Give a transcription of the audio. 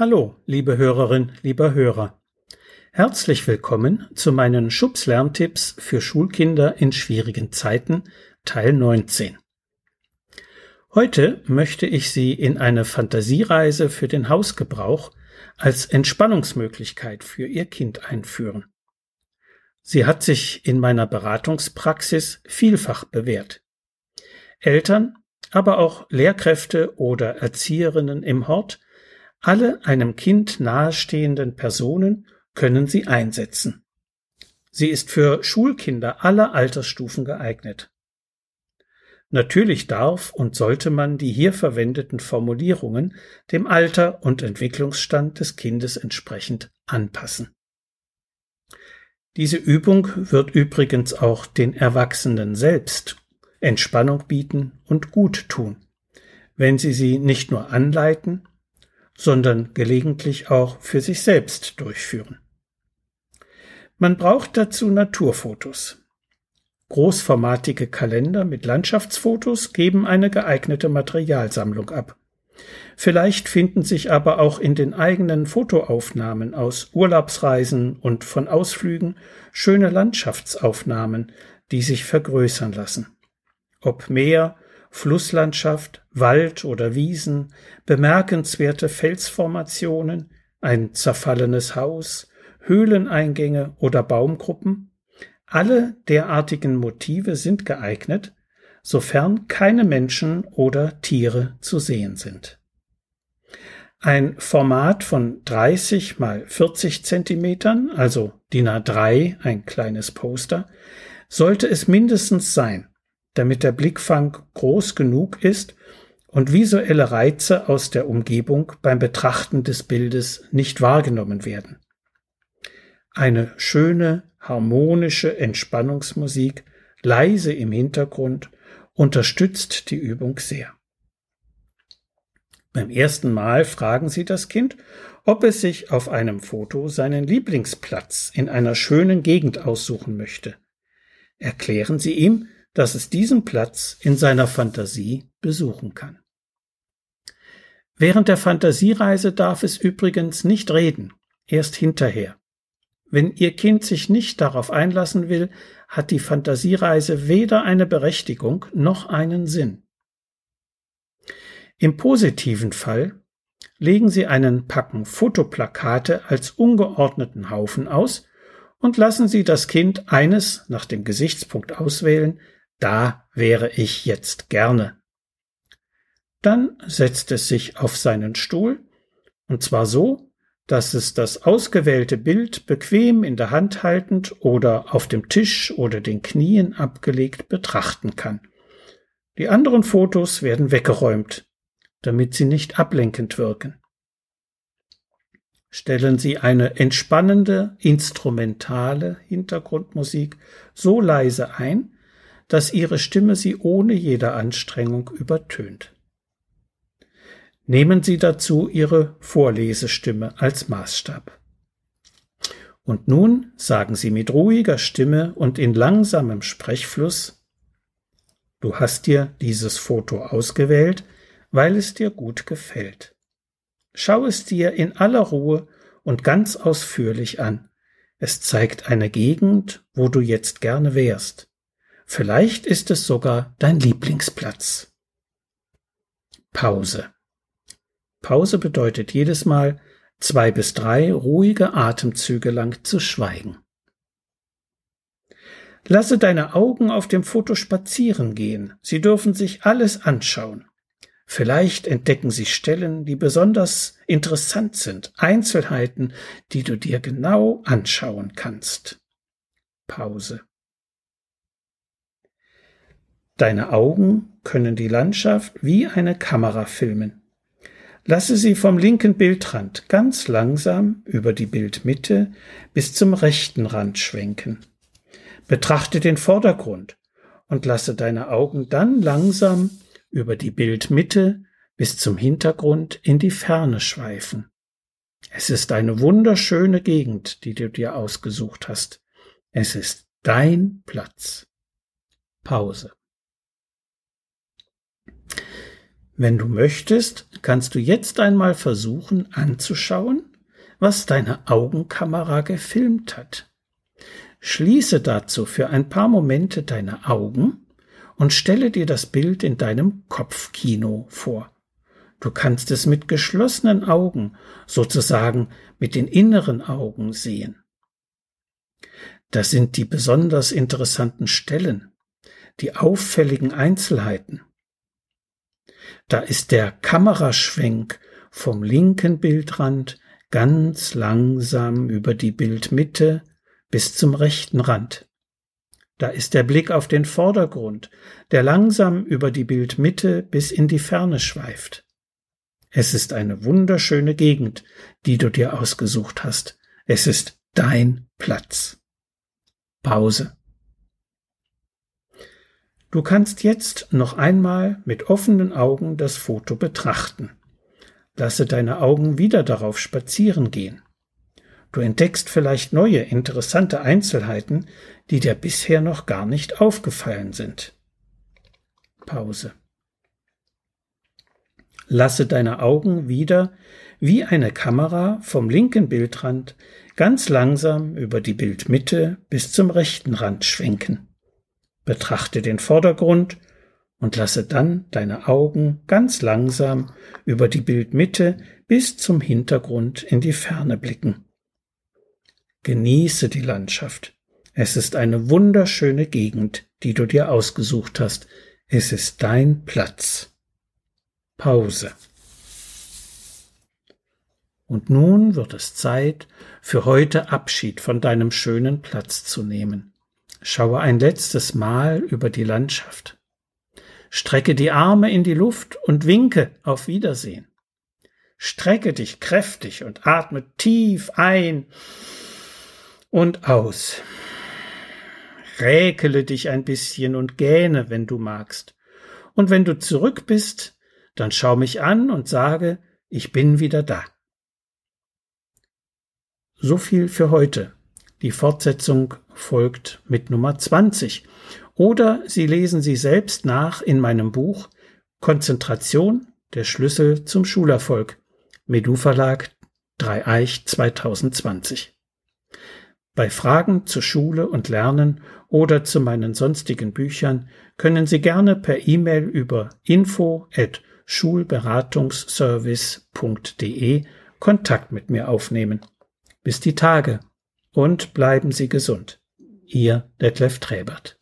Hallo, liebe Hörerin, lieber Hörer. Herzlich willkommen zu meinen Schubs-Lerntipps für Schulkinder in schwierigen Zeiten, Teil 19. Heute möchte ich Sie in eine Fantasiereise für den Hausgebrauch als Entspannungsmöglichkeit für Ihr Kind einführen. Sie hat sich in meiner Beratungspraxis vielfach bewährt. Eltern, aber auch Lehrkräfte oder Erzieherinnen im Hort alle einem Kind nahestehenden Personen können sie einsetzen. Sie ist für Schulkinder aller Altersstufen geeignet. Natürlich darf und sollte man die hier verwendeten Formulierungen dem Alter und Entwicklungsstand des Kindes entsprechend anpassen. Diese Übung wird übrigens auch den Erwachsenen selbst Entspannung bieten und gut tun, wenn sie sie nicht nur anleiten, sondern gelegentlich auch für sich selbst durchführen. Man braucht dazu Naturfotos. Großformatige Kalender mit Landschaftsfotos geben eine geeignete Materialsammlung ab. Vielleicht finden sich aber auch in den eigenen Fotoaufnahmen aus Urlaubsreisen und von Ausflügen schöne Landschaftsaufnahmen, die sich vergrößern lassen. Ob Meer, Flusslandschaft, Wald oder Wiesen, bemerkenswerte Felsformationen, ein zerfallenes Haus, Höhleneingänge oder Baumgruppen, alle derartigen Motive sind geeignet, sofern keine Menschen oder Tiere zu sehen sind. Ein Format von 30 mal 40 Zentimetern, also DIN A3, ein kleines Poster, sollte es mindestens sein, damit der Blickfang groß genug ist und visuelle Reize aus der Umgebung beim Betrachten des Bildes nicht wahrgenommen werden. Eine schöne, harmonische Entspannungsmusik, leise im Hintergrund, unterstützt die Übung sehr. Beim ersten Mal fragen Sie das Kind, ob es sich auf einem Foto seinen Lieblingsplatz in einer schönen Gegend aussuchen möchte. Erklären Sie ihm, dass es diesen Platz in seiner Fantasie besuchen kann. Während der Fantasiereise darf es übrigens nicht reden, erst hinterher. Wenn Ihr Kind sich nicht darauf einlassen will, hat die Fantasiereise weder eine Berechtigung noch einen Sinn. Im positiven Fall legen Sie einen Packen Fotoplakate als ungeordneten Haufen aus und lassen Sie das Kind eines nach dem Gesichtspunkt auswählen, da wäre ich jetzt gerne. Dann setzt es sich auf seinen Stuhl, und zwar so, dass es das ausgewählte Bild bequem in der Hand haltend oder auf dem Tisch oder den Knien abgelegt betrachten kann. Die anderen Fotos werden weggeräumt, damit sie nicht ablenkend wirken. Stellen Sie eine entspannende, instrumentale Hintergrundmusik so leise ein, dass ihre Stimme sie ohne jede Anstrengung übertönt. Nehmen Sie dazu Ihre Vorlesestimme als Maßstab. Und nun sagen Sie mit ruhiger Stimme und in langsamem Sprechfluss Du hast dir dieses Foto ausgewählt, weil es dir gut gefällt. Schau es dir in aller Ruhe und ganz ausführlich an. Es zeigt eine Gegend, wo du jetzt gerne wärst. Vielleicht ist es sogar dein Lieblingsplatz. Pause. Pause bedeutet jedes Mal zwei bis drei ruhige Atemzüge lang zu schweigen. Lasse deine Augen auf dem Foto spazieren gehen. Sie dürfen sich alles anschauen. Vielleicht entdecken sie Stellen, die besonders interessant sind, Einzelheiten, die du dir genau anschauen kannst. Pause. Deine Augen können die Landschaft wie eine Kamera filmen. Lasse sie vom linken Bildrand ganz langsam über die Bildmitte bis zum rechten Rand schwenken. Betrachte den Vordergrund und lasse deine Augen dann langsam über die Bildmitte bis zum Hintergrund in die Ferne schweifen. Es ist eine wunderschöne Gegend, die du dir ausgesucht hast. Es ist dein Platz. Pause. Wenn du möchtest, kannst du jetzt einmal versuchen anzuschauen, was deine Augenkamera gefilmt hat. Schließe dazu für ein paar Momente deine Augen und stelle dir das Bild in deinem Kopfkino vor. Du kannst es mit geschlossenen Augen, sozusagen mit den inneren Augen sehen. Das sind die besonders interessanten Stellen, die auffälligen Einzelheiten. Da ist der Kameraschwenk vom linken Bildrand ganz langsam über die Bildmitte bis zum rechten Rand. Da ist der Blick auf den Vordergrund, der langsam über die Bildmitte bis in die Ferne schweift. Es ist eine wunderschöne Gegend, die du dir ausgesucht hast. Es ist dein Platz. Pause. Du kannst jetzt noch einmal mit offenen Augen das Foto betrachten. Lasse deine Augen wieder darauf spazieren gehen. Du entdeckst vielleicht neue, interessante Einzelheiten, die dir bisher noch gar nicht aufgefallen sind. Pause. Lasse deine Augen wieder wie eine Kamera vom linken Bildrand ganz langsam über die Bildmitte bis zum rechten Rand schwenken. Betrachte den Vordergrund und lasse dann deine Augen ganz langsam über die Bildmitte bis zum Hintergrund in die Ferne blicken. Genieße die Landschaft. Es ist eine wunderschöne Gegend, die du dir ausgesucht hast. Es ist dein Platz. Pause. Und nun wird es Zeit, für heute Abschied von deinem schönen Platz zu nehmen. Schaue ein letztes Mal über die Landschaft. Strecke die Arme in die Luft und winke auf Wiedersehen. Strecke dich kräftig und atme tief ein und aus. Räkele dich ein bisschen und gähne, wenn du magst. Und wenn du zurück bist, dann schau mich an und sage, ich bin wieder da. So viel für heute. Die Fortsetzung folgt mit Nummer 20. Oder Sie lesen sie selbst nach in meinem Buch Konzentration, der Schlüssel zum Schulerfolg. Medu Verlag Dreieich 2020. Bei Fragen zur Schule und Lernen oder zu meinen sonstigen Büchern können Sie gerne per E-Mail über info at schulberatungsservice.de Kontakt mit mir aufnehmen. Bis die Tage und bleiben Sie gesund. Ihr Detlef Träbert.